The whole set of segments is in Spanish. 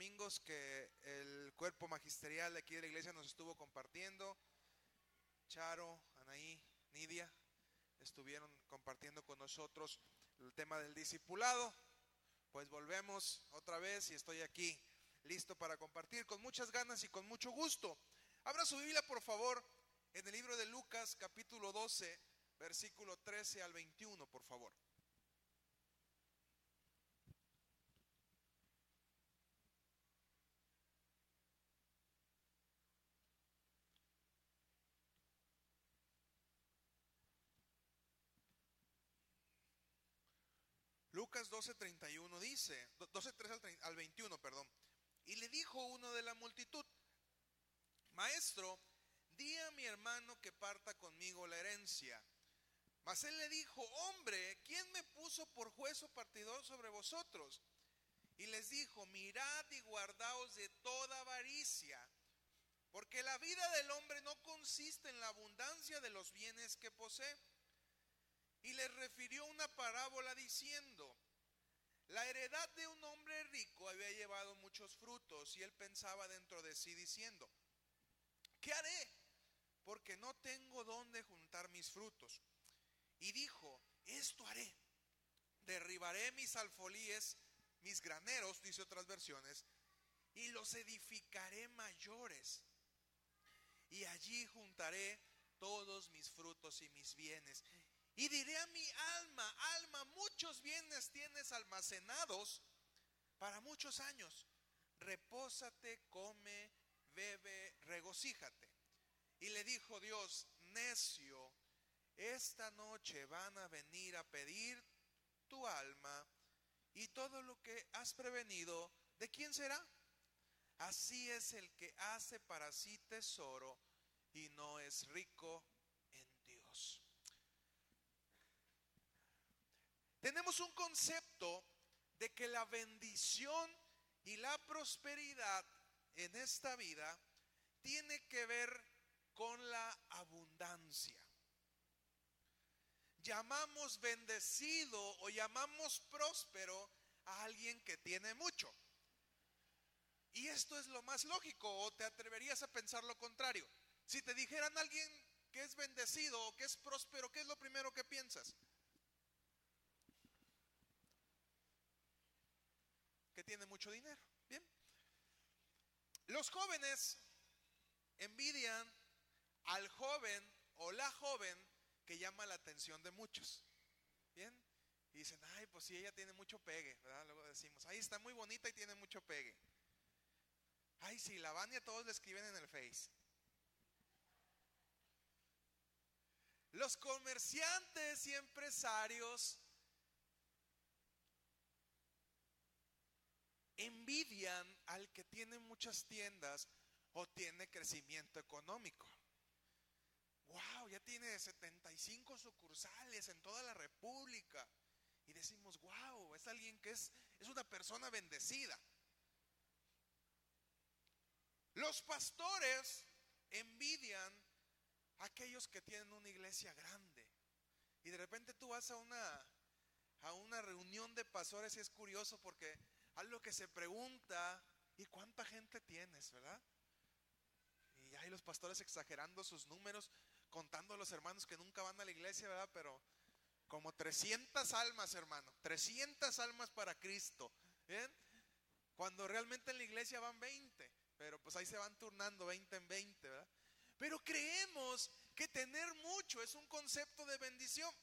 domingos que el cuerpo magisterial de aquí de la iglesia nos estuvo compartiendo. Charo, Anaí, Nidia estuvieron compartiendo con nosotros el tema del discipulado. Pues volvemos otra vez y estoy aquí listo para compartir con muchas ganas y con mucho gusto. Abra su Biblia, por favor, en el libro de Lucas, capítulo 12, versículo 13 al 21, por favor. Lucas 12:31 dice, 12:3 al 21, perdón. Y le dijo uno de la multitud, Maestro, di a mi hermano que parta conmigo la herencia. Mas él le dijo, hombre, ¿quién me puso por juez o partidor sobre vosotros? Y les dijo, mirad y guardaos de toda avaricia, porque la vida del hombre no consiste en la abundancia de los bienes que posee. Y les refirió una parábola diciendo, la heredad de un hombre rico había llevado muchos frutos y él pensaba dentro de sí diciendo, ¿qué haré? Porque no tengo dónde juntar mis frutos. Y dijo, esto haré, derribaré mis alfolíes, mis graneros, dice otras versiones, y los edificaré mayores. Y allí juntaré todos mis frutos y mis bienes. Y diré a mi alma, alma, muchos bienes tienes almacenados para muchos años. Repósate, come, bebe, regocíjate. Y le dijo Dios, necio, esta noche van a venir a pedir tu alma y todo lo que has prevenido, ¿de quién será? Así es el que hace para sí tesoro y no es rico en Dios. Tenemos un concepto de que la bendición y la prosperidad en esta vida tiene que ver con la abundancia. Llamamos bendecido o llamamos próspero a alguien que tiene mucho. Y esto es lo más lógico, o te atreverías a pensar lo contrario. Si te dijeran alguien que es bendecido o que es próspero, ¿qué es lo primero que piensas? Que tiene mucho dinero. Bien. Los jóvenes envidian al joven o la joven que llama la atención de muchos. Bien. Y dicen, ay, pues si ella tiene mucho pegue, ¿verdad? Luego decimos, ahí está muy bonita y tiene mucho pegue. Ay, sí, la Vania todos le escriben en el Face. Los comerciantes y empresarios envidian al que tiene muchas tiendas o tiene crecimiento económico. Wow, ya tiene 75 sucursales en toda la República. Y decimos, wow, es alguien que es, es una persona bendecida. Los pastores envidian a aquellos que tienen una iglesia grande. Y de repente tú vas a una, a una reunión de pastores y es curioso porque algo que se pregunta, ¿y cuánta gente tienes, verdad? Y hay los pastores exagerando sus números, contando a los hermanos que nunca van a la iglesia, ¿verdad? Pero como 300 almas, hermano, 300 almas para Cristo, ¿bien? Cuando realmente en la iglesia van 20, pero pues ahí se van turnando 20 en 20, ¿verdad? Pero creemos que tener mucho es un concepto de bendición.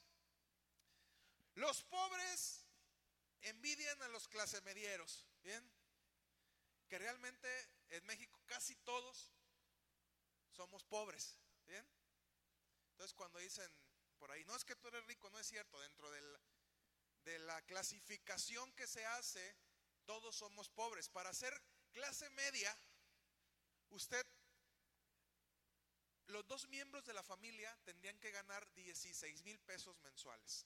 Los pobres envidian a los clase medieros, ¿bien? Que realmente en México casi todos somos pobres, ¿bien? Entonces cuando dicen por ahí, no es que tú eres rico, no es cierto, dentro de la clasificación que se hace, todos somos pobres. Para ser clase media, usted, los dos miembros de la familia tendrían que ganar 16 mil pesos mensuales.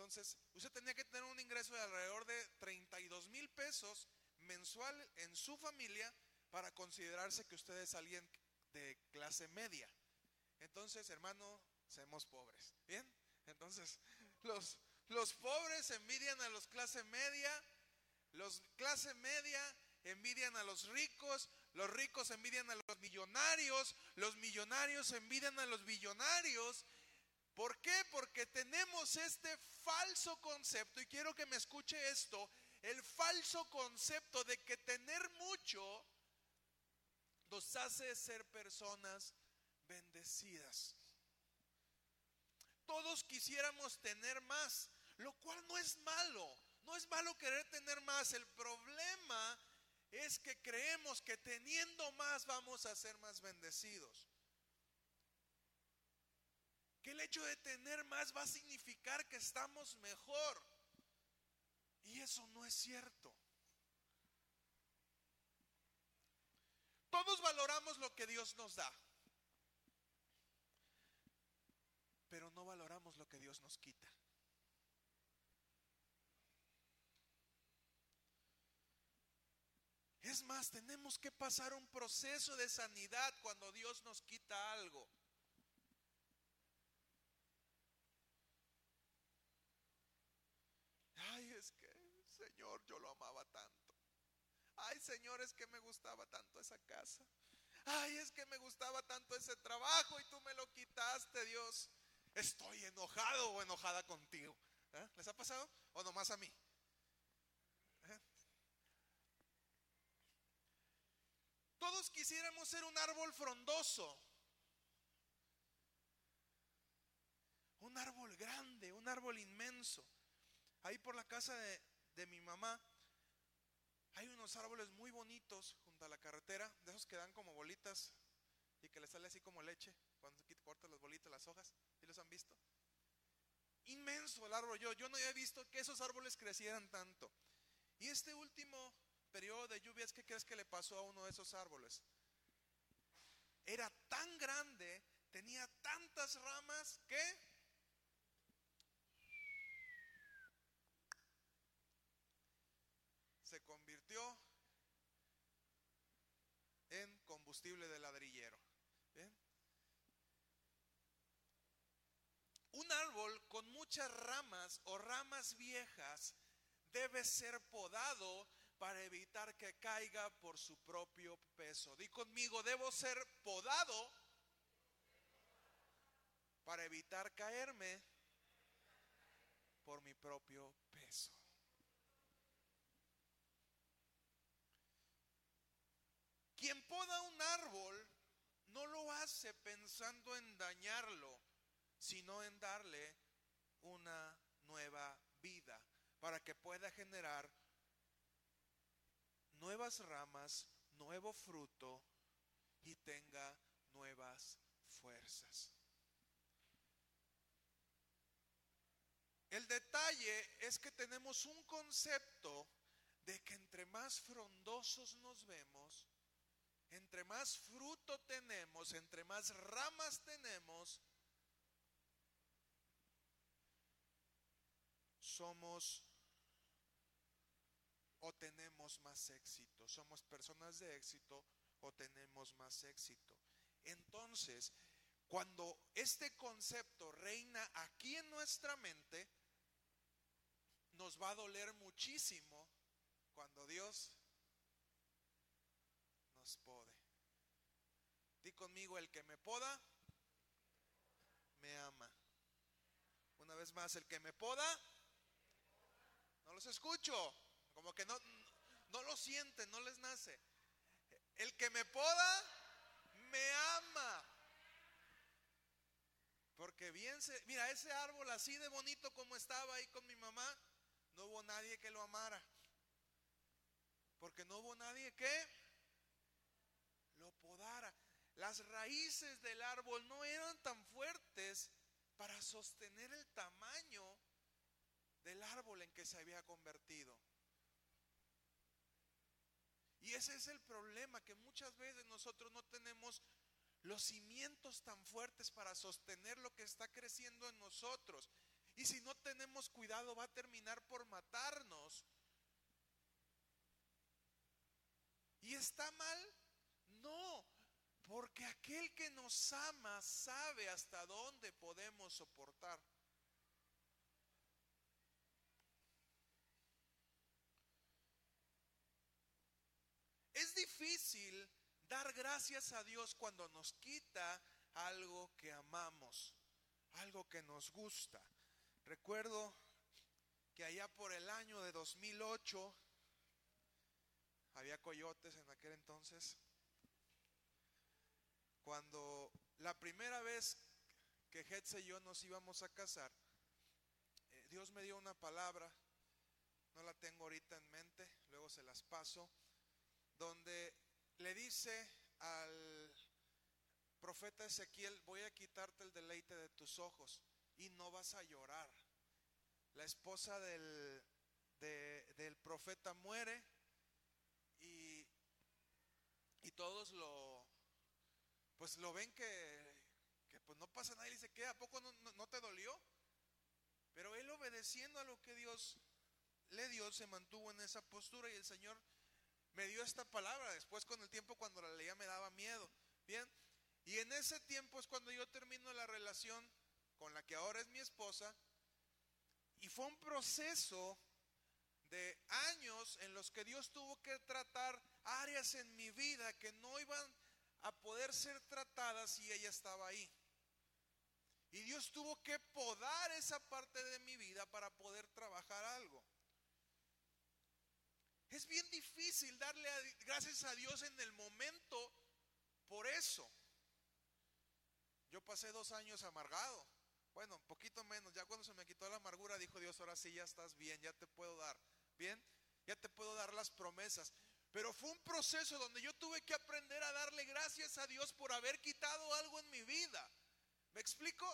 Entonces, usted tenía que tener un ingreso de alrededor de 32 mil pesos mensual en su familia para considerarse que usted es alguien de clase media. Entonces, hermano, seamos pobres. ¿Bien? Entonces, los, Los pobres envidian a los clase media, los clase media envidian a los ricos, los ricos envidian a los millonarios, los millonarios envidian a los billonarios. ¿Por qué? Porque tenemos este falso concepto, y quiero que me escuche esto, el falso concepto de que tener mucho nos hace ser personas bendecidas. Todos quisiéramos tener más, lo cual no es malo. No es malo querer tener más. El problema es que creemos que teniendo más vamos a ser más bendecidos. Que el hecho de tener más va a significar que estamos mejor. Y eso no es cierto. Todos valoramos lo que Dios nos da. Pero no valoramos lo que Dios nos quita. Es más, tenemos que pasar un proceso de sanidad cuando Dios nos quita algo. Ay, es que, Señor, yo lo amaba tanto. Ay, Señor, es que me gustaba tanto esa casa. Ay, es que me gustaba tanto ese trabajo y tú me lo quitaste, Dios. Estoy enojado o enojada contigo. ¿Eh? ¿Les ha pasado? ¿O nomás a mí? Todos quisiéramos ser un árbol frondoso. Un árbol grande, un árbol inmenso. Ahí por la casa de, mi mamá hay unos árboles muy bonitos junto a la carretera, de esos que dan como bolitas y que le sale así como leche cuando cortas las bolitas, las hojas. ¿Sí los han visto? Inmenso el árbol. Yo, yo no había visto que esos árboles crecieran tanto. Y este último periodo de lluvias, ¿qué crees que le pasó a uno de esos árboles? Era tan grande, tenía tantas ramas que se convirtió en de ladrillero. Un árbol con muchas ramas o ramas viejas debe ser podado para evitar que caiga por su propio peso. Di conmigo, debo ser podado para evitar caerme por mi propio peso. Quien poda un árbol no lo hace pensando en dañarlo, sino en darle una nueva vida para que pueda generar nuevas ramas, nuevo fruto y tenga nuevas fuerzas. El detalle es que tenemos un concepto de que entre más frondosos nos vemos, entre más fruto tenemos, entre más ramas tenemos, somos o tenemos más éxito. Somos personas de éxito o tenemos más éxito. Entonces, cuando este concepto reina aquí en nuestra mente, nos va a doler muchísimo cuando Dios nos pode. Di conmigo, el que me poda, me ama. Una vez más, el que me poda, no los escucho. Como que no, no lo sienten, no les nace. El que me poda, me ama. Porque bien se, mira, ese árbol así de bonito como estaba ahí con mi mamá, no hubo nadie que lo amara. Porque no hubo nadie que. Las raíces del árbol no eran tan fuertes para sostener el tamaño del árbol en que se había convertido. Y ese es el problema, que muchas veces nosotros no tenemos los cimientos tan fuertes para sostener lo que está creciendo en nosotros. Y si no tenemos cuidado va a terminar por matarnos. ¿Y está mal? No, porque aquel que nos ama sabe hasta dónde podemos soportar. Es difícil dar gracias a Dios cuando nos quita algo que amamos, algo que nos gusta. Recuerdo que allá por el año de 2008 había coyotes en aquel entonces. Cuando la primera vez que Hetze y yo nos íbamos a casar, eh, Dios me dio una palabra, no la tengo ahorita en mente, luego se las paso, donde le dice al profeta Ezequiel, voy a quitarte el deleite de tus ojos y no vas a llorar. La esposa del, del profeta muere y, y todos lo, pues lo ven que, que pues no pasa nada y dice, ¿qué? ¿A poco no, no te dolió? Pero él obedeciendo a lo que Dios le dio, se mantuvo en esa postura y el Señor me dio esta palabra. Después con el tiempo cuando la leía me daba miedo. Bien, y en ese tiempo es cuando yo termino la relación con la que ahora es mi esposa. Y fue un proceso de años en los que Dios tuvo que tratar áreas en mi vida que no iban a poder ser tratadas si ella estaba ahí. Y Dios tuvo que podar esa parte de mi vida para poder trabajar algo. Es bien difícil darle gracias a Dios en el momento por eso. Yo pasé dos años amargado. Bueno, un poquito menos. Ya cuando se me quitó la amargura, dijo Dios, ahora sí ya estás bien, ya te puedo dar. Bien, ya te puedo dar las promesas. Pero fue un proceso donde yo tuve que aprender a darle gracias a Dios por haber quitado algo en mi vida. ¿Me explico?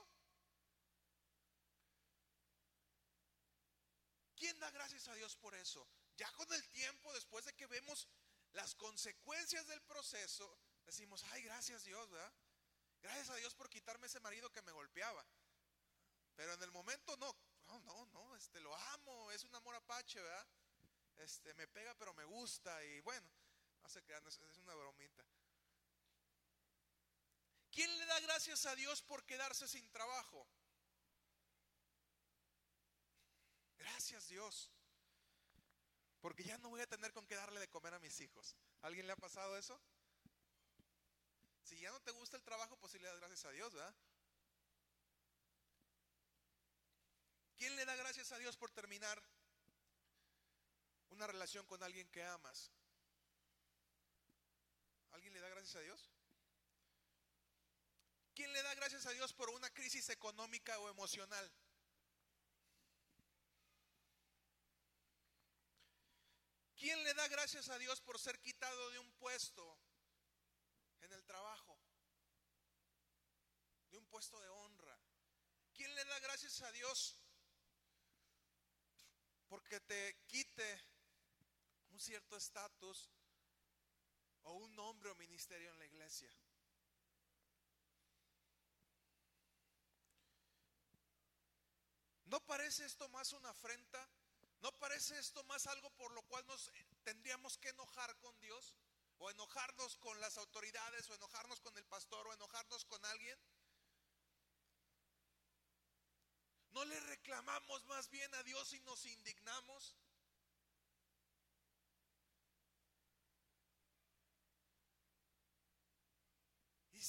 ¿Quién da gracias a Dios por eso? Ya con el tiempo, después de que vemos las consecuencias del proceso, decimos, ay, gracias Dios, ¿verdad? Gracias a Dios por quitarme ese marido que me golpeaba. Pero en el momento no, no, no, no, este lo amo, es un amor apache, ¿verdad? Este me pega pero me gusta y bueno, no sé es una bromita. ¿Quién le da gracias a Dios por quedarse sin trabajo? Gracias Dios. Porque ya no voy a tener con qué darle de comer a mis hijos. ¿Alguien le ha pasado eso? Si ya no te gusta el trabajo, pues sí le das gracias a Dios, ¿verdad? ¿Quién le da gracias a Dios por terminar una relación con alguien que amas? ¿Alguien le da gracias a Dios? ¿Quién le da gracias a Dios por una crisis económica o emocional? ¿Quién le da gracias a Dios por ser quitado de un puesto en el trabajo, de un puesto de honra. ¿Quién le da gracias a Dios porque te quite un cierto estatus o un nombre o ministerio en la iglesia? ¿No parece esto más una afrenta? ¿No parece esto más algo por lo cual nos tendríamos que enojar con Dios? o enojarnos con las autoridades, o enojarnos con el pastor, o enojarnos con alguien. ¿No le reclamamos más bien a Dios y nos indignamos?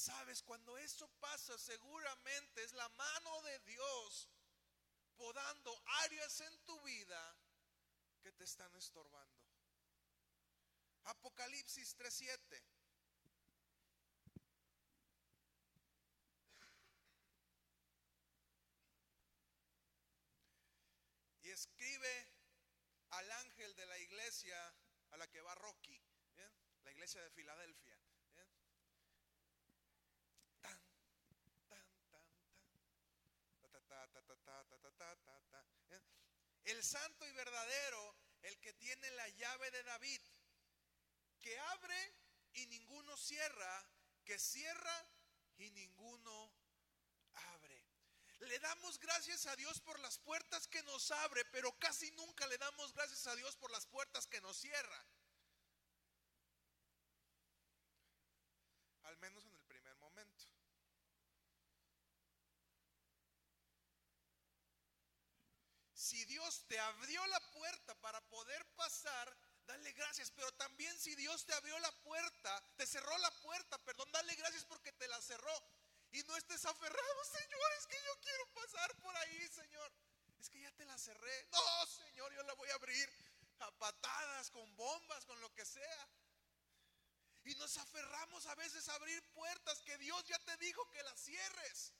Sabes, cuando eso pasa, seguramente es la mano de Dios podando áreas en tu vida que te están estorbando. Apocalipsis 3:7. Y escribe al ángel de la iglesia a la que va Rocky, la iglesia de Filadelfia. El santo y verdadero, el que tiene la llave de David que abre y ninguno cierra, que cierra y ninguno abre. Le damos gracias a Dios por las puertas que nos abre, pero casi nunca le damos gracias a Dios por las puertas que nos cierra. Al menos en el primer momento. Si Dios te abrió la puerta para poder pasar, dale gracias. Pero también si Dios te abrió la puerta, te cerró la puerta, perdón, dale gracias porque te la cerró. Y no estés aferrado, Señor, es que yo quiero pasar por ahí, Señor. Es que ya te la cerré. No, Señor, yo la voy a abrir a patadas, con bombas, con lo que sea. Y nos aferramos a veces a abrir puertas que Dios ya te dijo que las cierres.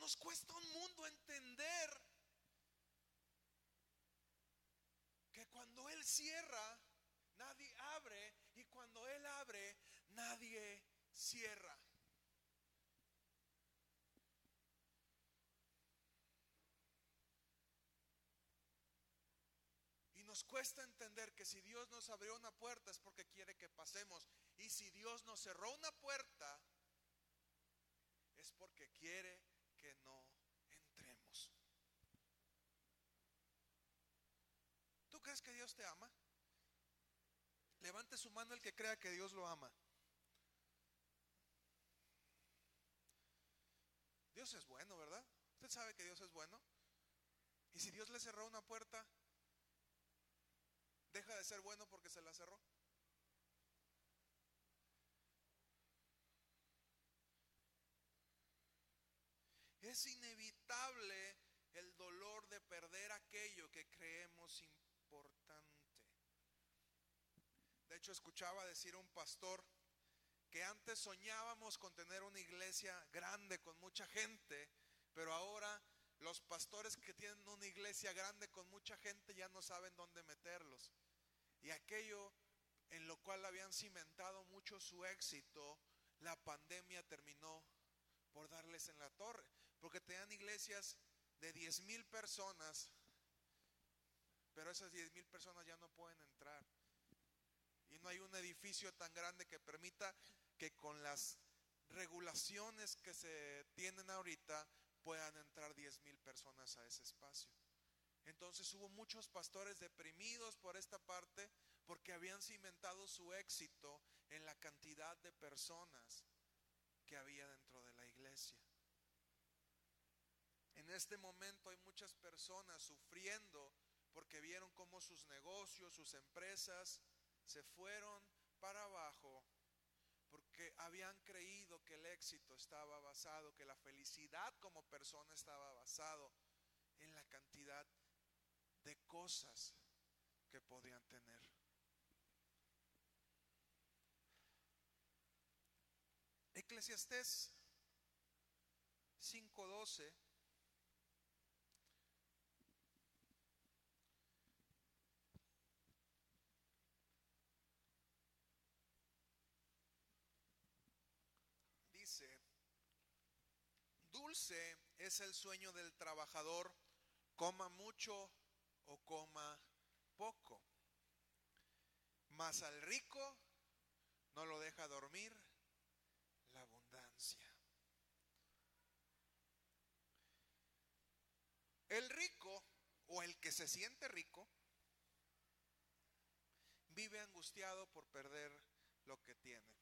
Nos cuesta un mundo entender que cuando Él cierra, nadie abre. Y cuando Él abre, nadie cierra. Y nos cuesta entender que si Dios nos abrió una puerta es porque quiere que pasemos. Y si Dios nos cerró una puerta es porque quiere que no entremos. ¿Tú crees que Dios te ama? Levante su mano el que crea que Dios lo ama. Dios es bueno, ¿verdad? Usted sabe que Dios es bueno. Y si Dios le cerró una puerta, deja de ser bueno porque se la cerró. Es inevitable el dolor de perder aquello que creemos importante. De hecho, escuchaba decir un pastor que antes soñábamos con tener una iglesia grande con mucha gente, pero ahora los pastores que tienen una iglesia grande con mucha gente ya no saben dónde meterlos. Y aquello en lo cual habían cimentado mucho su éxito, la pandemia terminó por darles en la torre, porque tenían iglesias de 10 mil personas, pero esas 10 mil personas ya no pueden entrar. Y no hay un edificio tan grande que permita que con las regulaciones que se tienen ahorita puedan entrar 10 mil personas a ese espacio. Entonces hubo muchos pastores deprimidos por esta parte porque habían cimentado su éxito en la cantidad de personas que había dentro de la iglesia. En este momento hay muchas personas sufriendo porque vieron cómo sus negocios, sus empresas se fueron para abajo porque habían creído que el éxito estaba basado, que la felicidad como persona estaba basado en la cantidad de cosas que podían tener. Eclesiastés 5:12 dice, dulce es el sueño del trabajador, coma mucho o coma poco, mas al rico no lo deja dormir la abundancia. El rico o el que se siente rico vive angustiado por perder lo que tiene.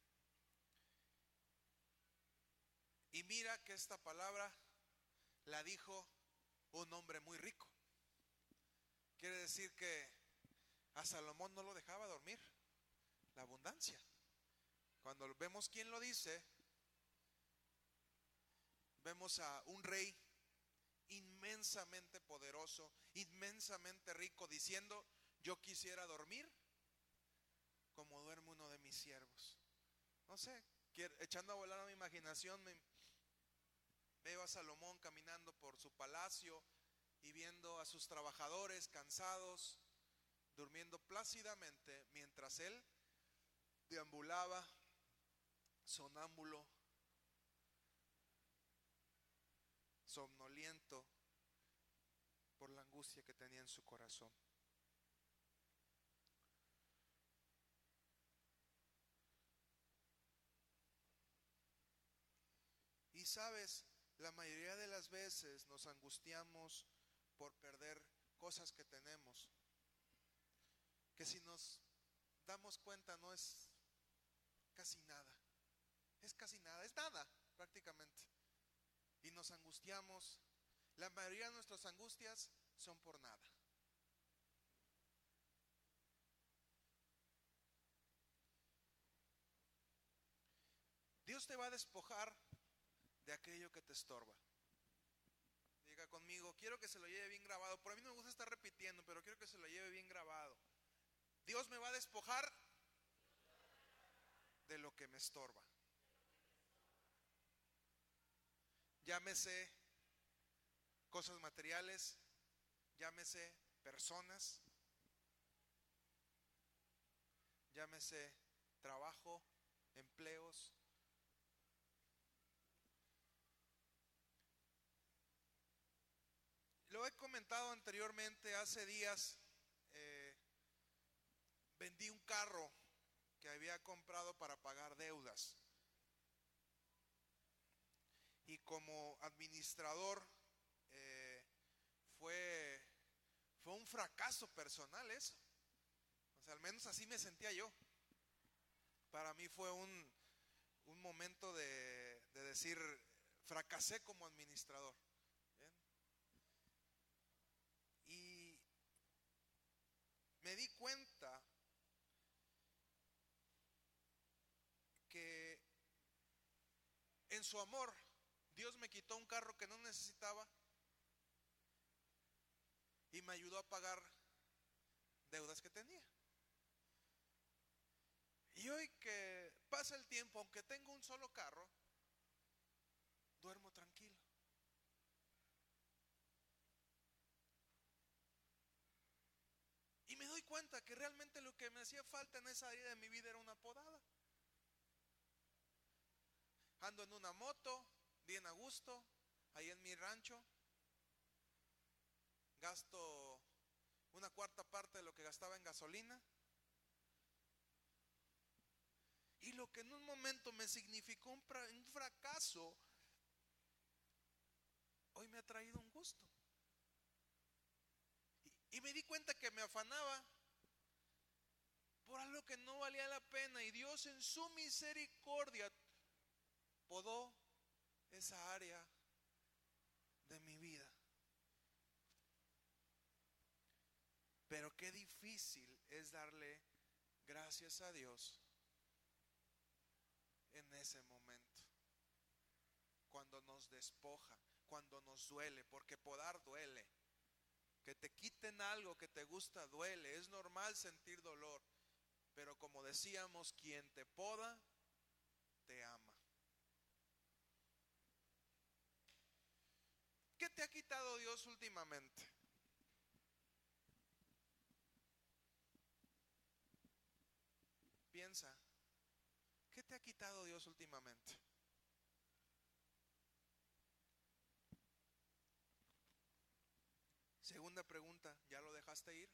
Y mira que esta palabra la dijo un hombre muy rico. Quiere decir que a Salomón no lo dejaba dormir la abundancia. Cuando vemos quién lo dice, vemos a un rey inmensamente poderoso, inmensamente rico, diciendo, yo quisiera dormir como duerme uno de mis siervos. No sé, echando a volar a mi imaginación, me, veo a Salomón caminando por su palacio y viendo a sus trabajadores cansados, durmiendo plácidamente, mientras él deambulaba sonámbulo, somnoliento por la angustia que tenía en su corazón. Y sabes, la mayoría de las veces nos angustiamos por perder cosas que tenemos, que si nos damos cuenta no es casi nada, es casi nada, es nada prácticamente. Y nos angustiamos La mayoría de nuestras angustias son por nada. Dios te va a despojar de aquello que te estorba. Diga conmigo, quiero que se lo lleve bien grabado. Por mí no me gusta estar repitiendo, pero quiero que se lo lleve bien grabado. Dios me va a despojar de lo que me estorba. Llámese cosas materiales, llámese personas, llámese trabajo, empleos, Lo he comentado anteriormente, hace días eh, vendí un carro que había comprado para pagar deudas. Y como administrador eh, fue, fue un fracaso personal eso. O sea, al menos así me sentía yo. Para mí fue un, un momento de, de decir, fracasé como administrador. Me di cuenta que en su amor Dios me quitó un carro que no necesitaba y me ayudó a pagar deudas que tenía. Y hoy que pasa el tiempo, aunque tengo un solo carro, duermo tranquilo. me doy cuenta que realmente lo que me hacía falta en esa área de mi vida era una podada. Ando en una moto, bien a gusto, ahí en mi rancho. Gasto una cuarta parte de lo que gastaba en gasolina. Y lo que en un momento me significó un, fracaso, hoy me ha traído un gusto. Y me di cuenta que me afanaba por algo que no valía la pena. Y Dios en su misericordia podó esa área de mi vida. Pero qué difícil es darle gracias a Dios en ese momento. Cuando nos despoja, cuando nos duele, porque podar duele. Que te quiten algo que te gusta duele. Es normal sentir dolor. Pero como decíamos, quien te poda, te ama. ¿Qué te ha quitado Dios últimamente? Piensa, ¿qué te ha quitado Dios últimamente? Segunda pregunta, ¿ya lo dejaste ir?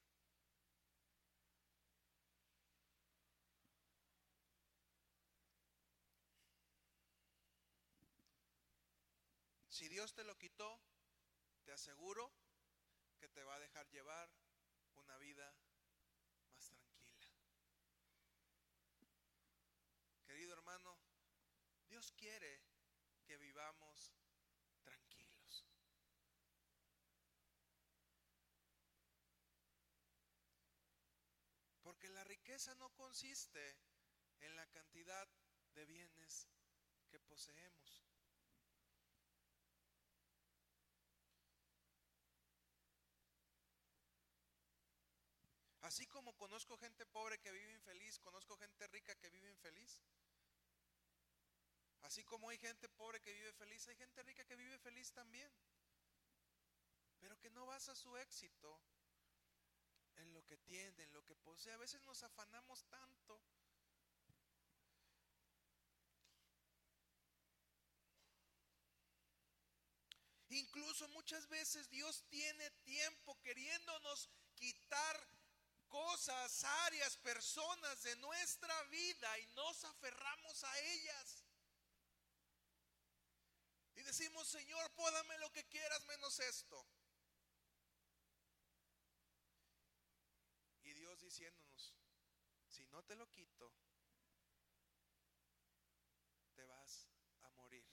Si Dios te lo quitó, te aseguro que te va a dejar llevar una vida más tranquila. Querido hermano, Dios quiere que vivamos Porque la riqueza no consiste en la cantidad de bienes que poseemos. Así como conozco gente pobre que vive infeliz, conozco gente rica que vive infeliz. Así como hay gente pobre que vive feliz, hay gente rica que vive feliz también. Pero que no basa su éxito en lo que tiene, en lo que posee. A veces nos afanamos tanto. Incluso muchas veces Dios tiene tiempo queriéndonos quitar cosas, áreas, personas de nuestra vida y nos aferramos a ellas. Y decimos, Señor, pódame lo que quieras menos esto. diciéndonos, si no te lo quito, te vas a morir.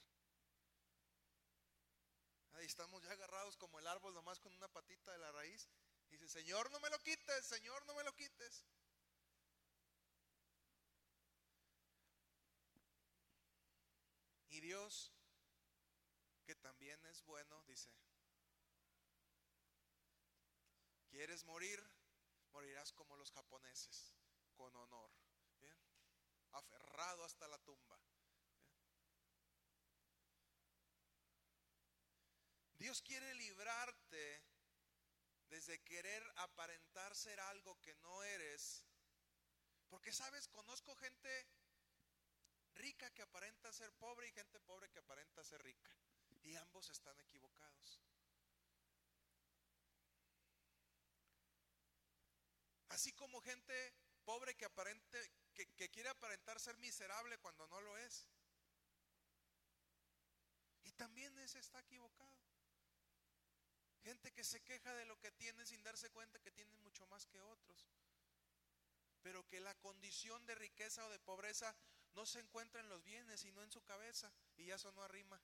Ahí estamos ya agarrados como el árbol nomás con una patita de la raíz. Dice, Señor, no me lo quites, Señor, no me lo quites. Y Dios, que también es bueno, dice, ¿quieres morir? Morirás como los japoneses, con honor. Aferrado hasta la tumba. Dios quiere librarte desde querer aparentar ser algo que no eres. Porque sabes, conozco gente rica que aparenta ser pobre y gente pobre que aparenta ser rica. Y ambos están equivocados. Así como gente pobre que aparente que, quiere aparentar ser miserable cuando no lo es. Y también ese está equivocado. Gente que se queja de lo que tiene sin darse cuenta que tiene mucho más que otros. Pero que la condición de riqueza o de pobreza no se encuentra en los bienes, sino en su cabeza. Y ya eso no arrima.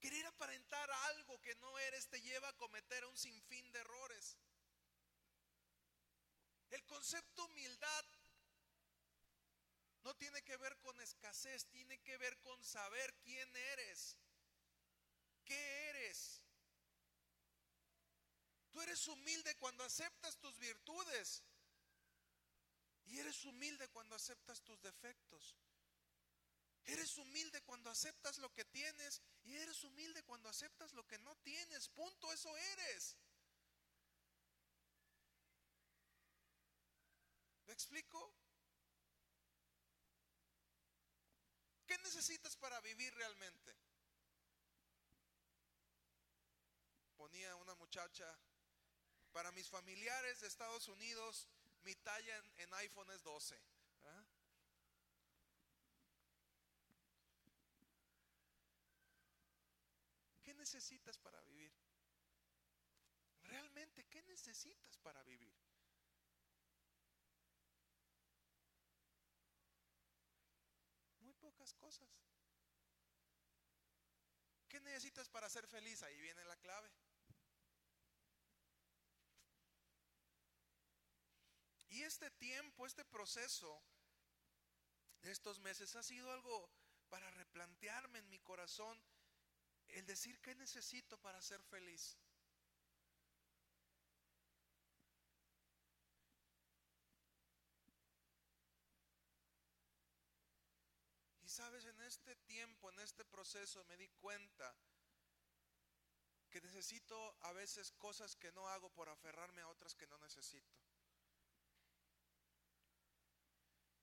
Querer aparentar algo que no eres te lleva a cometer un sinfín de errores. El concepto humildad no tiene que ver con escasez, tiene que ver con saber quién eres, qué eres. Tú eres humilde cuando aceptas tus virtudes y eres humilde cuando aceptas tus defectos. Eres humilde cuando aceptas lo que tienes y eres humilde cuando aceptas lo que no tienes. Punto, eso eres. ¿Me explico? ¿Qué necesitas para vivir realmente? Ponía una muchacha, para mis familiares de Estados Unidos, mi talla en, iPhone es 12. ¿Qué necesitas para vivir? Realmente, ¿qué necesitas para vivir? Pocas cosas. ¿Qué necesitas para ser feliz? Ahí viene la clave. Y este tiempo, este proceso de estos meses ha sido algo para replantearme en mi corazón el decir qué necesito para ser feliz. sabes, en este tiempo, en este proceso, me di cuenta que necesito a veces cosas que no hago por aferrarme a otras que no necesito.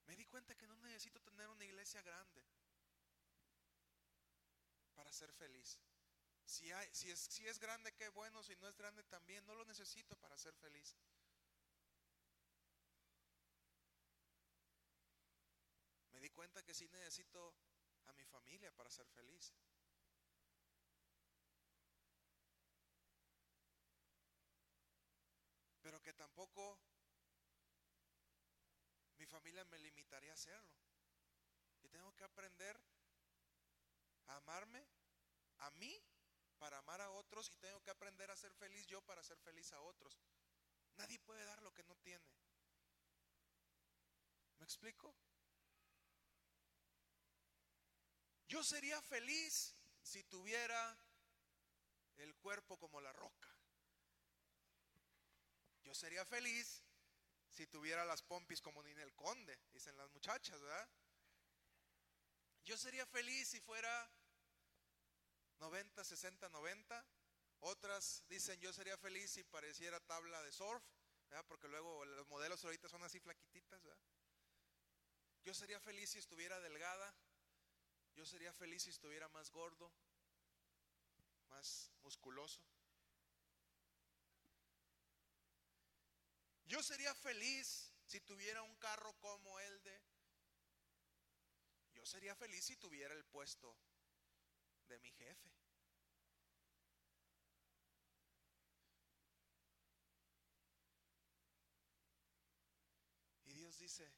Me di cuenta que no necesito tener una iglesia grande para ser feliz. Si, hay, si, es, si es grande, qué bueno. Si no es grande, también. No lo necesito para ser feliz. cuenta que sí necesito a mi familia para ser feliz. Pero que tampoco mi familia me limitaría a hacerlo. Y tengo que aprender a amarme a mí para amar a otros y tengo que aprender a ser feliz yo para ser feliz a otros. Nadie puede dar lo que no tiene. ¿Me explico? Yo sería feliz si tuviera el cuerpo como la roca. Yo sería feliz si tuviera las pompis como Ninel Conde, dicen las muchachas, ¿verdad? Yo sería feliz si fuera 90, 60, 90. Otras dicen yo sería feliz si pareciera tabla de surf, ¿verdad? porque luego los modelos ahorita son así flaquititas. ¿verdad? Yo sería feliz si estuviera delgada. Yo sería feliz si estuviera más gordo, más musculoso. Yo sería feliz si tuviera un carro como el de... Yo sería feliz si tuviera el puesto de mi jefe. Y Dios dice,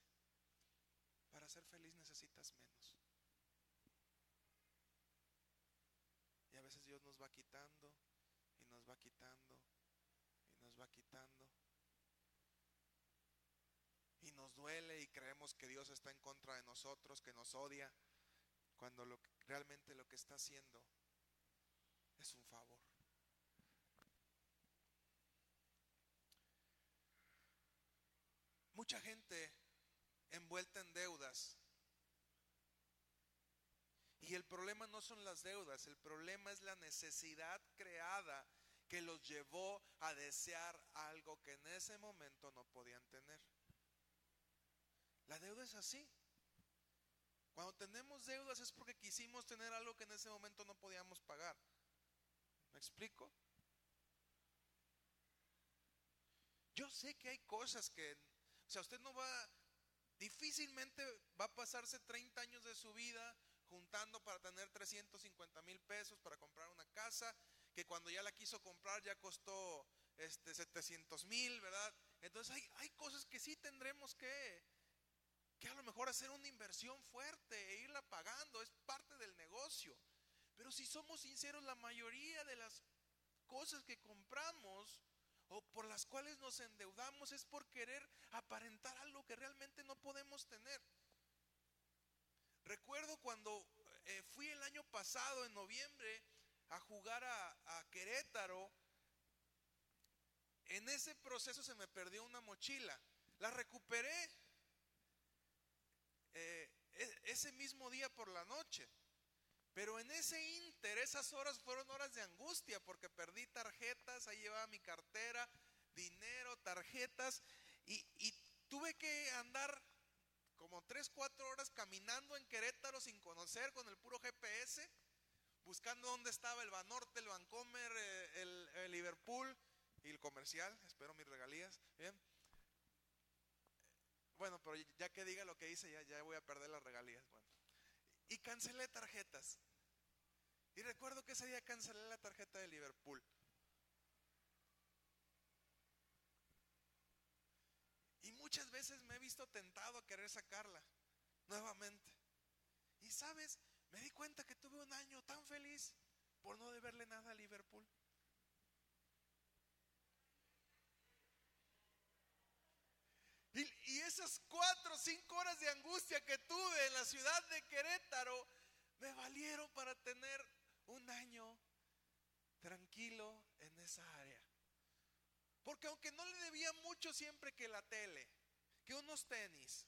para ser feliz necesitas menos. Veces Dios nos va quitando y nos va quitando y nos va quitando. Y nos duele y creemos que Dios está en contra de nosotros, que nos odia, cuando lo, realmente lo que está haciendo es un favor. Mucha gente envuelta en deudas. Y el problema no son las deudas, el problema es la necesidad creada que los llevó a desear algo que en ese momento no podían tener. La deuda es así. Cuando tenemos deudas es porque quisimos tener algo que en ese momento no podíamos pagar. ¿Me explico? Yo sé que hay cosas que, o sea, usted no va, difícilmente va a pasarse 30 años de su vida juntando para tener 350 mil pesos para comprar una casa, que cuando ya la quiso comprar ya costó este, 700 mil, ¿verdad? Entonces hay, hay cosas que sí tendremos que, que a lo mejor hacer una inversión fuerte e irla pagando, es parte del negocio. Pero si somos sinceros, la mayoría de las cosas que compramos o por las cuales nos endeudamos es por querer aparentar algo que realmente no podemos tener. Recuerdo cuando eh, fui el año pasado, en noviembre, a jugar a, Querétaro, en ese proceso se me perdió una mochila. La recuperé eh, e, ese mismo día por la noche. Pero en ese inter, esas horas fueron horas de angustia porque perdí tarjetas, ahí llevaba mi cartera, dinero, tarjetas y, y tuve que andar como 3, 4 horas caminando en Querétaro sin conocer con el puro GPS, buscando dónde estaba el Banorte, el Vancomer, eh, el, el Liverpool y el comercial, espero mis regalías. Bueno, pero ya que diga lo que hice, ya, ya voy a perder las regalías. Bueno. Y cancelé tarjetas. Y recuerdo que ese día cancelé la tarjeta de Liverpool. Y muchas veces me he visto tentado a querer sacarla nuevamente. Y sabes, me di cuenta que tuve un año tan feliz por no deberle nada a Liverpool. Y, esas cuatro o cinco horas de angustia que tuve en la ciudad de Querétaro me valieron para tener un año tranquilo en esa área. Porque aunque no le debía mucho siempre que la tele, que unos tenis,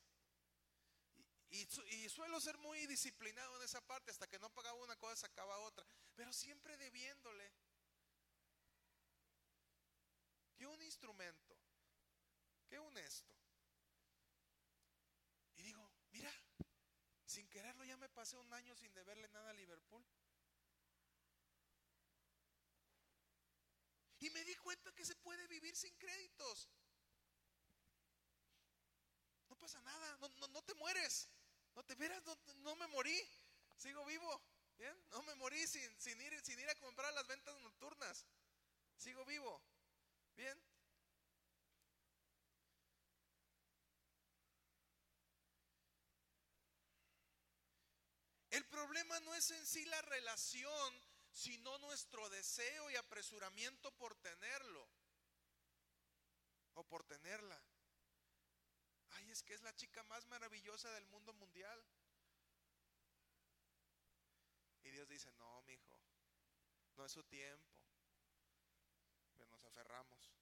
y, y, suelo ser muy disciplinado en esa parte, hasta que no pagaba una cosa sacaba otra, pero siempre debiéndole que un instrumento, que un esto, Mira, sin quererlo ya me pasé un año sin deberle nada a Liverpool. Y me di cuenta que se puede vivir sin créditos. No pasa nada, no, te mueres. No te verás, no, me morí. Sigo vivo. ¿Bien? No me morí sin, sin, ir, sin ir a comprar las ventas nocturnas. Sigo vivo. ¿Bien? El problema no es en sí la relación, sino nuestro deseo y apresuramiento por tenerlo o por tenerla. Es que es la chica más maravillosa del mundo mundial. Y Dios dice, no, mi hijo, no es su tiempo. Pero nos aferramos.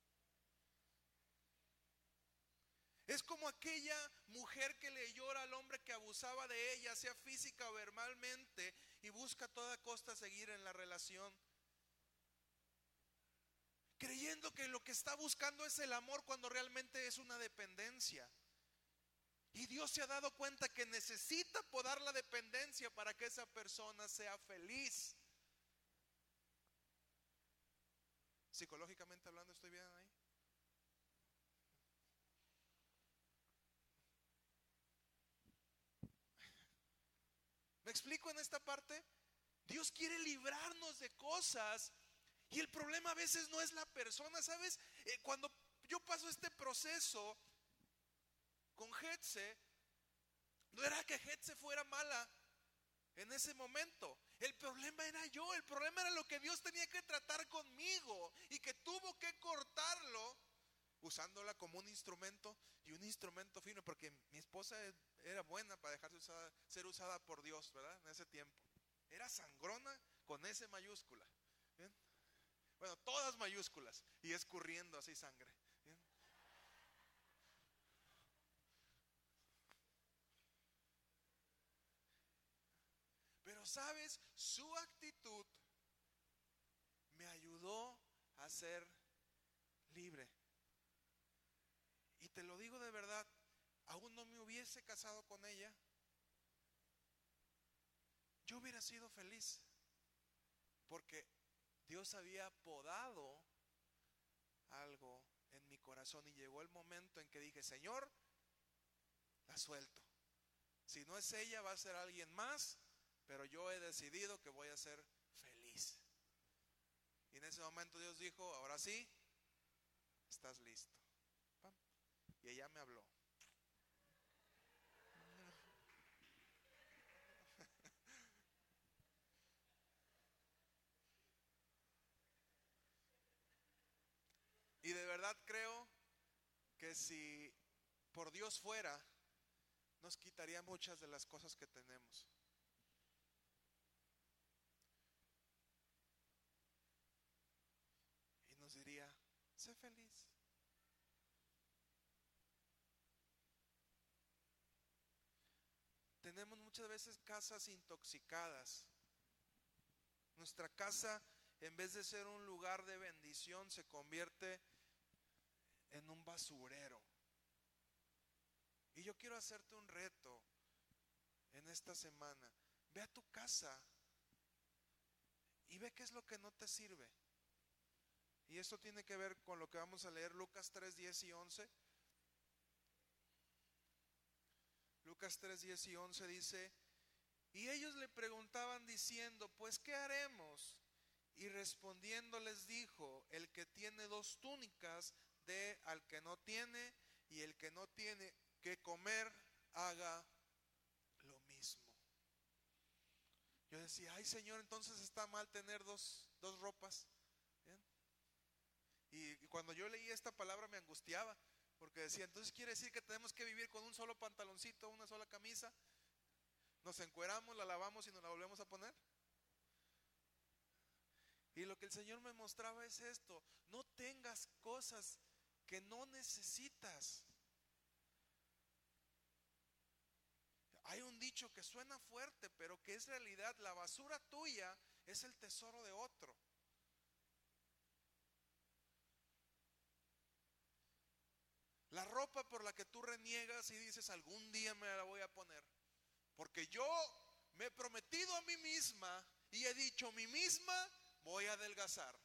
Es como aquella mujer que le llora al hombre que abusaba de ella, sea física o verbalmente, y busca a toda costa seguir en la relación. Creyendo que lo que está buscando es el amor cuando realmente es una dependencia. Y Dios se ha dado cuenta que necesita podar la dependencia para que esa persona sea feliz. Psicológicamente hablando, ¿estoy bien ahí? ¿Me explico en esta parte? Dios quiere librarnos de cosas y el problema a veces no es la persona, ¿sabes? Eh, cuando yo paso este proceso, con Hetze, no era que Hetze fuera mala en ese momento. El problema era yo, el problema era lo que Dios tenía que tratar conmigo y que tuvo que cortarlo usándola como un instrumento y un instrumento fino, porque mi esposa era buena para dejarse ser usada por Dios, ¿verdad? En ese tiempo. Era sangrona con S mayúscula. Bueno, todas mayúsculas y escurriendo así sangre. Pero sabes, su actitud me ayudó a ser libre. Y te lo digo de verdad, aún no me hubiese casado con ella, yo hubiera sido feliz. Porque Dios había podado algo en mi corazón y llegó el momento en que dije, Señor, la suelto. Si no es ella, va a ser alguien más, pero yo he decidido que voy a ser feliz. Y en ese momento Dios dijo, ahora sí, estás listo. Y ella me habló. Y de verdad creo que si por Dios fuera, nos quitaría muchas de las cosas que tenemos. Y nos diría, feliz. Tenemos muchas veces casas intoxicadas. Nuestra casa, en vez de ser un lugar de bendición, se convierte en un basurero. Y yo quiero hacerte un reto en esta semana. Ve a tu casa y ve qué es lo que no te sirve. Y esto tiene que ver con lo que vamos a leer Lucas 3, 10 y 11. Lucas 3, 10 y 11 dice, y ellos le preguntaban diciendo, pues ¿qué haremos? Y respondiendo les dijo, el que tiene dos túnicas, al que no tiene y el que no tiene que comer haga lo mismo. Yo decía, ay Señor, entonces está mal tener dos, dos ropas. Y, cuando yo leí esta palabra me angustiaba, porque decía, entonces quiere decir que tenemos que vivir con un solo pantaloncito, una sola camisa. Nos encueramos, la lavamos y nos la volvemos a poner. Y lo que el Señor me mostraba es esto, no tengas cosas que no necesitas. Hay un dicho que suena fuerte, pero que es realidad. La basura tuya es el tesoro de otro. La ropa por la que tú reniegas y dices algún día me la voy a poner. Porque yo me he prometido a mí misma y he dicho a mí misma voy a adelgazar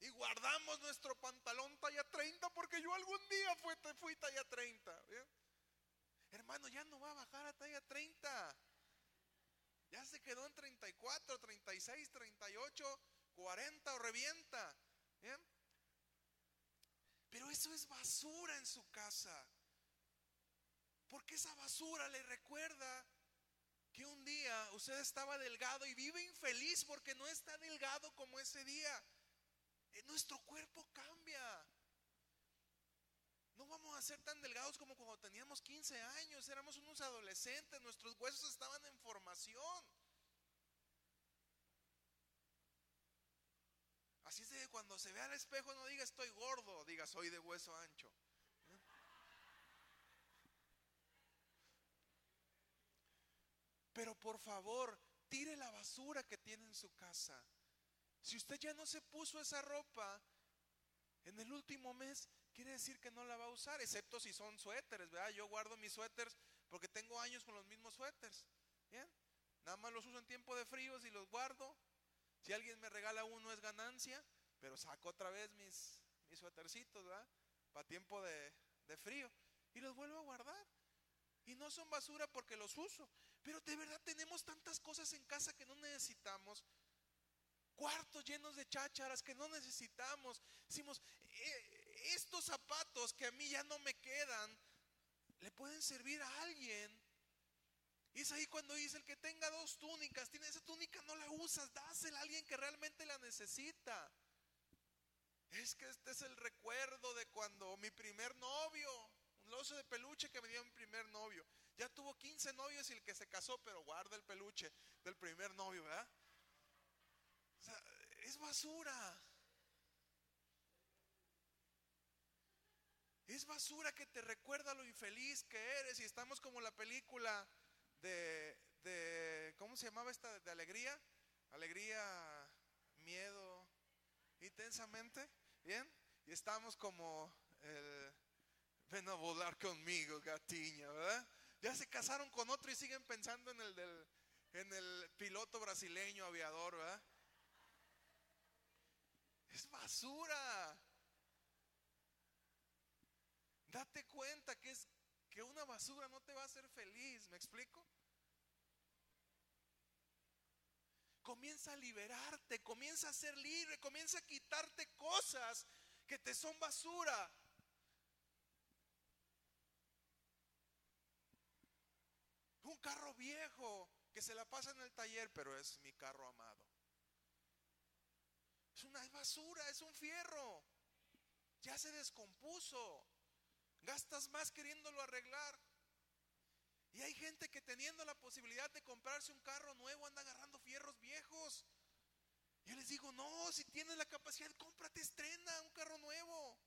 y guardamos nuestro pantalón talla 30 porque yo algún día fui, talla 30. Hermano, ya no va a bajar a talla 30. Ya se quedó en 34, 36, 38, 40 o revienta. Pero eso es basura en su casa. Porque esa basura le recuerda que un día usted estaba delgado y vive infeliz porque no está delgado como ese día. Eh, nuestro cuerpo cambia. No vamos a ser tan delgados como cuando teníamos 15 años, éramos unos adolescentes, nuestros huesos estaban en formación. Así es de que cuando se ve al espejo no diga estoy gordo, diga soy de hueso ancho. Pero por favor, tire la basura que tiene en su casa. Si usted ya no se puso esa ropa en el último mes, quiere decir que no la va a usar, excepto si son suéteres, ¿verdad? Yo guardo mis suéteres porque tengo años con los mismos suéteres. Nada más los uso en tiempo de fríos y los guardo. Si alguien me regala uno es ganancia, pero saco otra vez mis, mis suétercitos, ¿verdad? Para tiempo de, de frío. Y los vuelvo a guardar. Y no son basura porque los uso. Pero de verdad tenemos tantas cosas en casa que no necesitamos cuartos llenos de chácharas que no necesitamos. Decimos, eh, estos zapatos que a mí ya no me quedan, le pueden servir a alguien. Y es ahí cuando dice, el que tenga dos túnicas, tiene esa túnica, no la usas, dásela a alguien que realmente la necesita. Es que este es el recuerdo de cuando mi primer novio, un oso de peluche que me dio mi primer novio, ya tuvo 15 novios y el que se casó, pero guarda el peluche del primer novio, ¿verdad? O sea, es basura. Es basura que te recuerda lo infeliz que eres y estamos como la película de, ¿cómo se llamaba esta? De alegría. Alegría, miedo, intensamente. ¿Bien? Y estamos como el, ven a volar conmigo, gatiña, ¿verdad? Ya se casaron con otro y siguen pensando en el del, en el piloto brasileño aviador, ¿verdad? Es basura. Date cuenta que es que una basura no te va a hacer feliz, ¿me explico? Comienza a liberarte, comienza a ser libre, comienza a quitarte cosas que te son basura. Un carro viejo que se la pasa en el taller, pero es mi carro amado. Es una basura, es un fierro. Ya se descompuso. Gastas más queriéndolo arreglar. Y hay gente que teniendo la posibilidad de comprarse un carro nuevo anda agarrando fierros viejos. Yo les digo, no, si tienes la capacidad, cómprate, estrena un carro nuevo.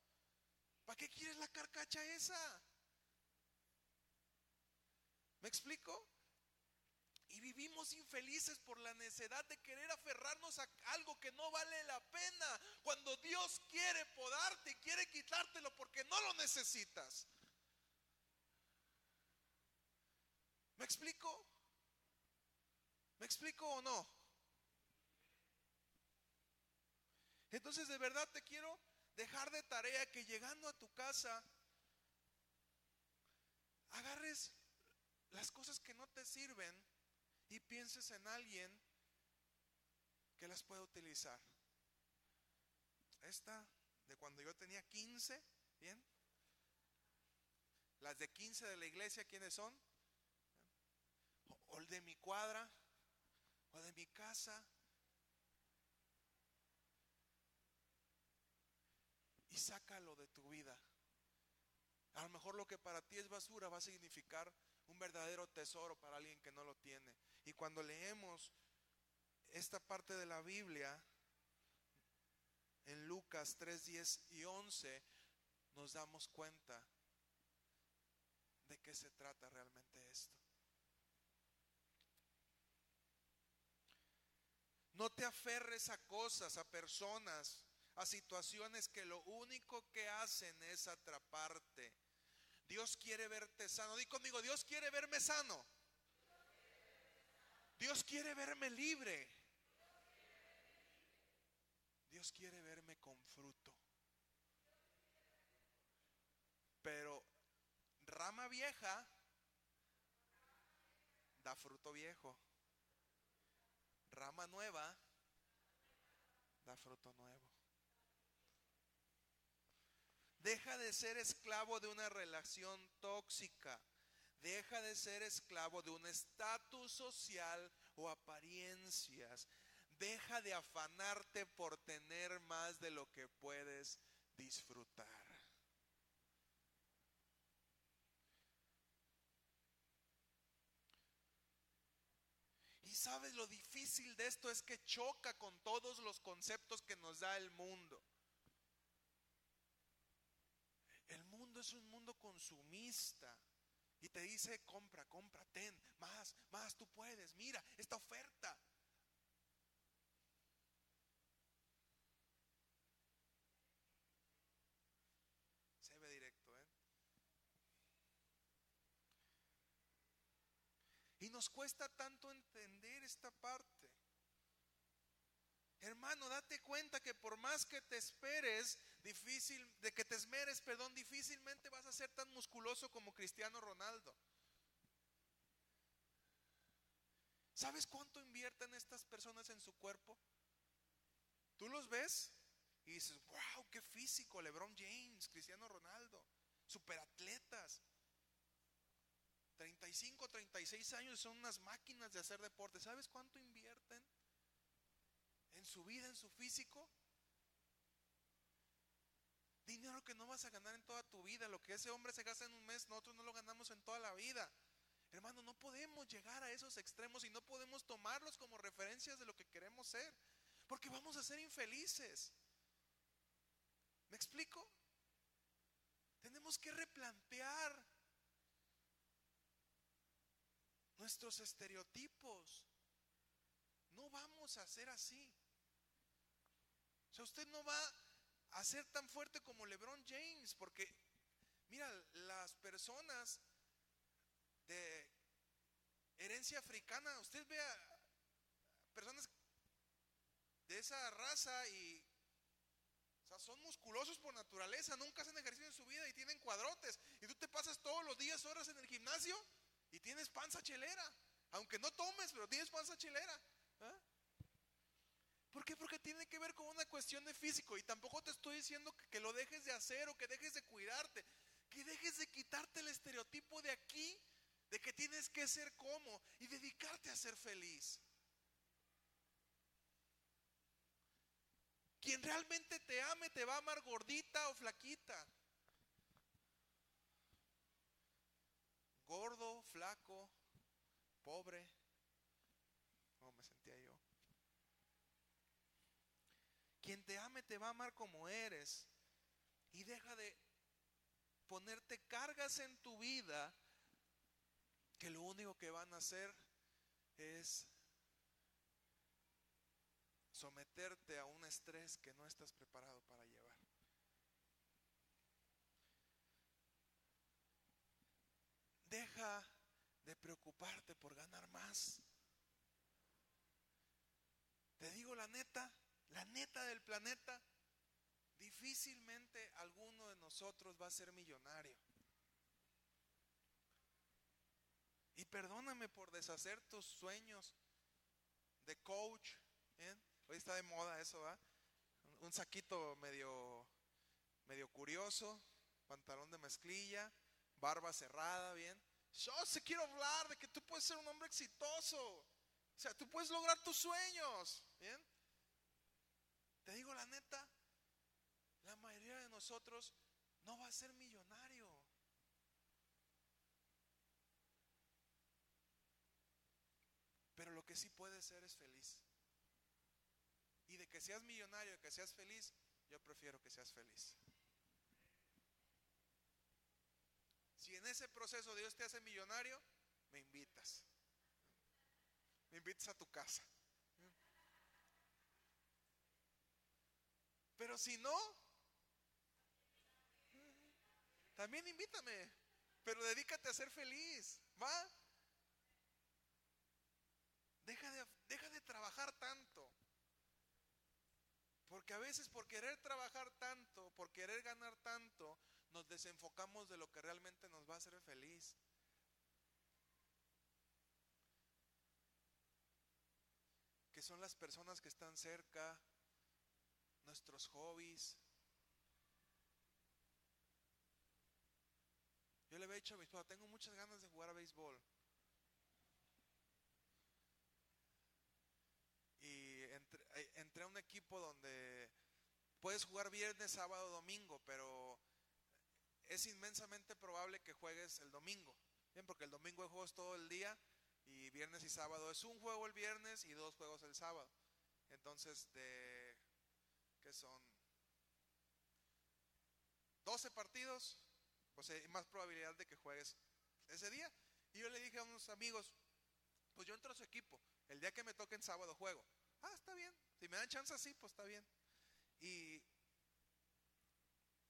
¿Para qué quieres la carcacha esa? ¿Me explico? Y vivimos infelices por la necesidad de querer aferrarnos a algo que no vale la pena. Cuando Dios quiere podarte y quiere quitártelo porque no lo necesitas. ¿Me explico? ¿Me explico o no? Entonces de verdad te quiero dejar de tarea que llegando a tu casa agarres las cosas que no te sirven y pienses en alguien que las pueda utilizar. Esta de cuando yo tenía 15, ¿bien? Las de 15 de la iglesia, ¿quiénes son? O el de mi cuadra, o de mi casa. Y sácalo de tu vida. A lo mejor lo que para ti es basura va a significar un verdadero tesoro para alguien que no lo tiene. Y cuando leemos esta parte de la Biblia, en Lucas 3, 10 y 11, nos damos cuenta de qué se trata realmente esto. No te aferres a cosas, a personas, a situaciones que lo único que hacen es atraparte. Dios quiere verte sano. Di conmigo, Dios quiere verme sano. Dios quiere verme libre. Dios quiere verme con fruto. Pero rama vieja da fruto viejo. Rama nueva da fruto nuevo. Deja de ser esclavo de una relación tóxica. Deja de ser esclavo de un estatus social o apariencias. Deja de afanarte por tener más de lo que puedes disfrutar. Y sabes, lo difícil de esto es que choca con todos los conceptos que nos da el mundo. El mundo es un mundo consumista. Y te dice, compra, compra, ten, más, más, tú puedes, mira, esta oferta. Se ve directo, ¿eh? Y nos cuesta tanto entender esta parte. Hermano, date cuenta que por más que te esperes, difícil, de que te esmeres, perdón, difícilmente vas a ser tan musculoso como Cristiano Ronaldo. ¿Sabes cuánto invierten estas personas en su cuerpo? ¿Tú los ves? Y dices, wow, qué físico, LeBron James, Cristiano Ronaldo, superatletas. 35, 36 años son unas máquinas de hacer deporte. ¿Sabes cuánto invierten en su vida, en su físico? Dinero que no vas a ganar en toda tu vida. Lo que ese hombre se gasta en un mes, nosotros no lo ganamos en toda la vida. Hermano, no podemos llegar a esos extremos y no podemos tomarlos como referencias de lo que queremos ser. Porque vamos a ser infelices. ¿Me explico? Tenemos que replantear nuestros estereotipos. No vamos a ser así. O sea, usted no va a ser tan fuerte como LeBron James, porque, mira, las personas de herencia africana, usted ve a personas de esa raza y son musculosos por naturaleza, nunca hacen ejercicio en su vida y tienen cuadrotes. Y tú te pasas todos los días horas en el gimnasio y tienes panza chelera. Aunque no tomes, pero tienes panza chelera. ¿Por qué? Porque tiene que ver con una cuestión de físico. Y tampoco te estoy diciendo que, que lo dejes de hacer o que dejes de cuidarte. Que dejes de quitarte el estereotipo de aquí, de que tienes que ser como y dedicarte a ser feliz. Quien realmente te ame te va a amar gordita o flaquita. Gordo, flaco, pobre. ¿Cómo me sentía yo? Quien te ame te va a amar como eres. Y deja de ponerte cargas en tu vida que lo único que van a hacer es someterte a un estrés que no estás preparado para llevar. Deja de preocuparte por ganar más. Te digo la neta, la neta del planeta, difícilmente alguno de nosotros va a ser millonario. Y perdóname por deshacer tus sueños de coach. ¿eh? Hoy está de moda eso, ¿va? Un saquito medio, medio curioso, pantalón de mezclilla, barba cerrada, bien. Yo se quiero hablar de que tú puedes ser un hombre exitoso. O sea, tú puedes lograr tus sueños, ¿bien? Te digo la neta, la mayoría de nosotros no va a ser millonario. Pero lo que sí puede ser es feliz. Y de que seas millonario, de que seas feliz, yo prefiero que seas feliz. Si en ese proceso Dios te hace millonario, me invitas. Me invitas a tu casa. Pero si no, también invítame. Pero dedícate a ser feliz. ¿Va? Deja de, deja de trabajar tanto. Porque a veces por querer trabajar tanto, por querer ganar tanto, nos desenfocamos de lo que realmente nos va a hacer feliz. Que son las personas que están cerca, nuestros hobbies. Yo le había dicho a mi esposa, tengo muchas ganas de jugar a béisbol. Eh, entré a un equipo donde puedes jugar viernes, sábado, domingo, pero es inmensamente probable que juegues el domingo. Bien, porque el domingo hay juegos todo el día y viernes y sábado es un juego el viernes y dos juegos el sábado. Entonces, de que son 12 partidos, pues hay más probabilidad de que juegues ese día. Y yo le dije a unos amigos, pues yo entro a su equipo, el día que me toque en sábado juego. Ah, está bien. Si me dan chance así, pues está bien. Y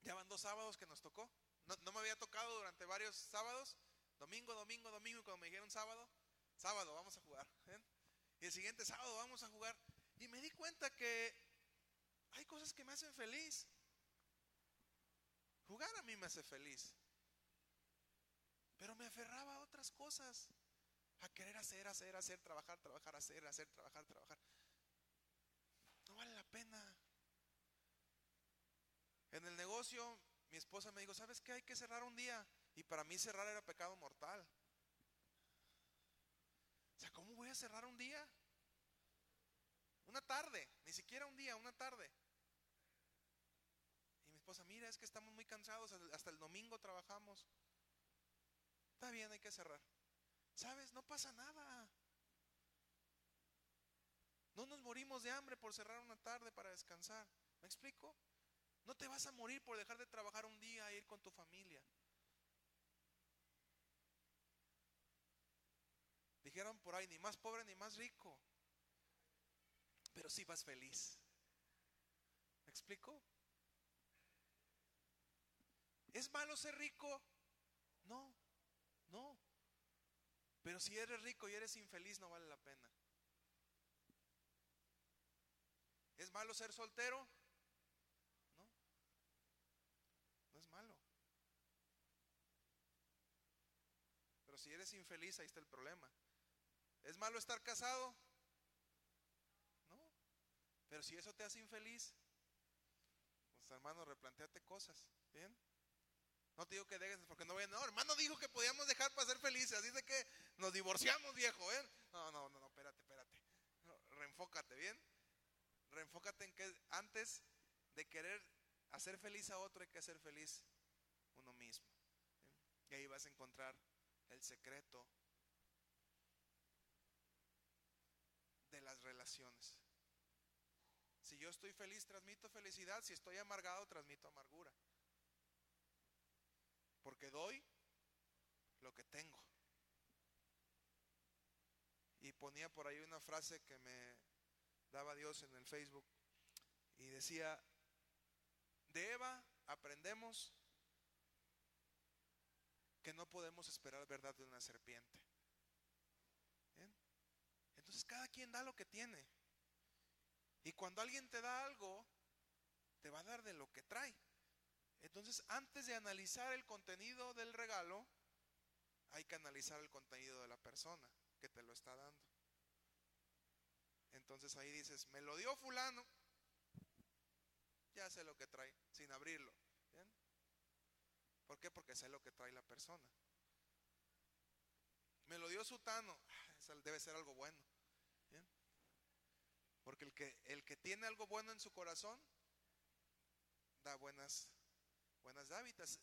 ya van dos sábados que nos tocó. No, me había tocado durante varios sábados. Domingo, domingo, domingo. Cuando me dijeron sábado, sábado vamos a jugar. ¿eh? Y el siguiente sábado vamos a jugar. Y me di cuenta que hay cosas que me hacen feliz. Jugar a mí me hace feliz. Pero me aferraba a otras cosas. A querer hacer, hacer, hacer, trabajar, trabajar, hacer, hacer, trabajar, trabajar. No vale la pena. En el negocio, mi esposa me dijo, ¿sabes qué? Hay que cerrar un día. Y para mí cerrar era pecado mortal. O sea, ¿cómo voy a cerrar un día? Una tarde, ni siquiera un día, una tarde. Y mi esposa, mira, es que estamos muy cansados, hasta el domingo trabajamos. Está bien, hay que cerrar. ¿Sabes? No pasa nada. No nos morimos de hambre por cerrar una tarde para descansar. ¿Me explico? No te vas a morir por dejar de trabajar un día e ir con tu familia. Dijeron por ahí, ni más pobre ni más rico. Pero sí vas feliz. ¿Me explico? ¿Es malo ser rico? No, no. Pero si eres rico y eres infeliz, no vale la pena. ¿Es malo ser soltero? No. No es malo. Pero si eres infeliz, ahí está el problema. ¿Es malo estar casado? Pero si eso te hace infeliz, pues hermano, replanteate cosas. ¿Bien? No te digo que dejes porque no ven. No, hermano dijo que podíamos dejar para ser felices. Así de que nos divorciamos, viejo. ¿eh? No, no, no, no, espérate, espérate. reenfócate, ¿bien? Reenfócate en que antes de querer hacer feliz a otro hay que hacer feliz uno mismo. Y ahí vas a encontrar el secreto de las relaciones. Si yo estoy feliz, transmito felicidad. Si estoy amargado, transmito amargura. Porque doy lo que tengo. Y ponía por ahí una frase que me daba Dios en el Facebook. Y decía, de Eva aprendemos que no podemos esperar verdad de una serpiente. Entonces cada quien da lo que tiene. Y cuando alguien te da algo, te va a dar de lo que trae. Entonces, antes de analizar el contenido del regalo, hay que analizar el contenido de la persona que te lo está dando. Entonces ahí dices, me lo dio fulano, ya sé lo que trae, sin abrirlo. ¿Por qué? Porque sé lo que trae la persona. Me lo dio sutano, ah, debe ser algo bueno. Porque el que, el que tiene algo bueno en su corazón, da buenas, buenas hábitats.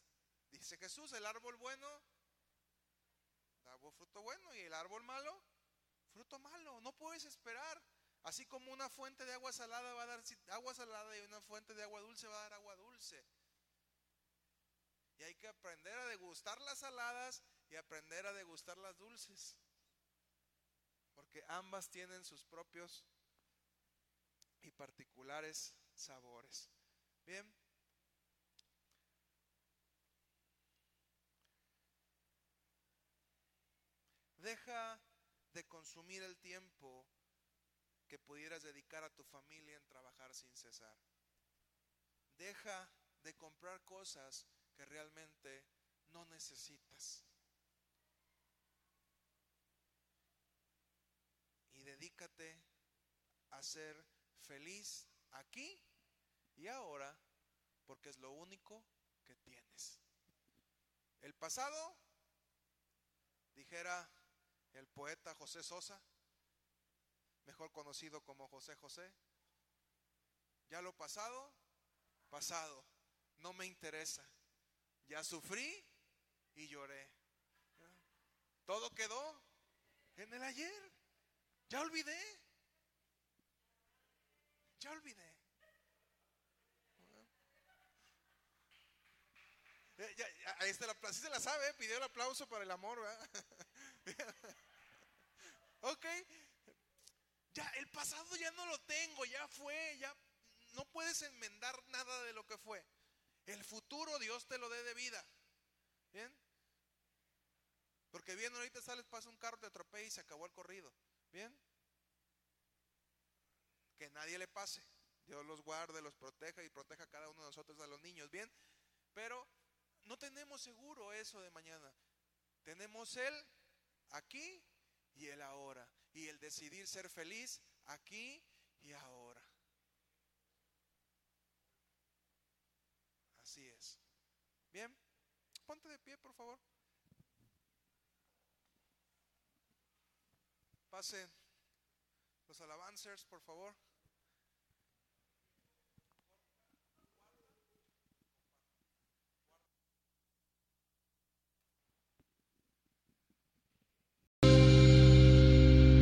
Dice Jesús, el árbol bueno da fruto bueno y el árbol malo, fruto malo. No puedes esperar Así como una fuente de agua salada va a dar agua salada y una fuente de agua dulce va a dar agua dulce. Y hay que aprender a degustar las saladas y aprender a degustar las dulces. Porque ambas tienen sus propios y particulares sabores. Bien. Deja de consumir el tiempo que pudieras dedicar a tu familia en trabajar sin cesar. Deja de comprar cosas que realmente no necesitas. Y dedícate a ser feliz aquí y ahora porque es lo único que tienes. El pasado, dijera el poeta José Sosa, mejor conocido como José José. Ya lo pasado, pasado, no me interesa. Ya sufrí y lloré. Todo quedó en el ayer. Ya olvidé. Ya olvidé. ahí está la, así se la sabe, pidió el aplauso para el amor. ok, ya, el pasado ya no lo tengo, ya fue, ya no puedes enmendar nada de lo que fue. El futuro Dios te lo dé de vida. ¿Bien? Porque bien, ahorita sales, pasa un carro, te atropella y se acabó el corrido. ¿Bien? Que nadie le pase. Dios los guarde, los proteja y proteja a cada uno de nosotros, a los niños. ¿Bien? Pero no tenemos seguro eso de mañana. Tenemos Él aquí y el ahora. Y el decidir ser feliz aquí y ahora. Así es. Bien, ponte de pie, por favor. Pase los alabancers, por favor.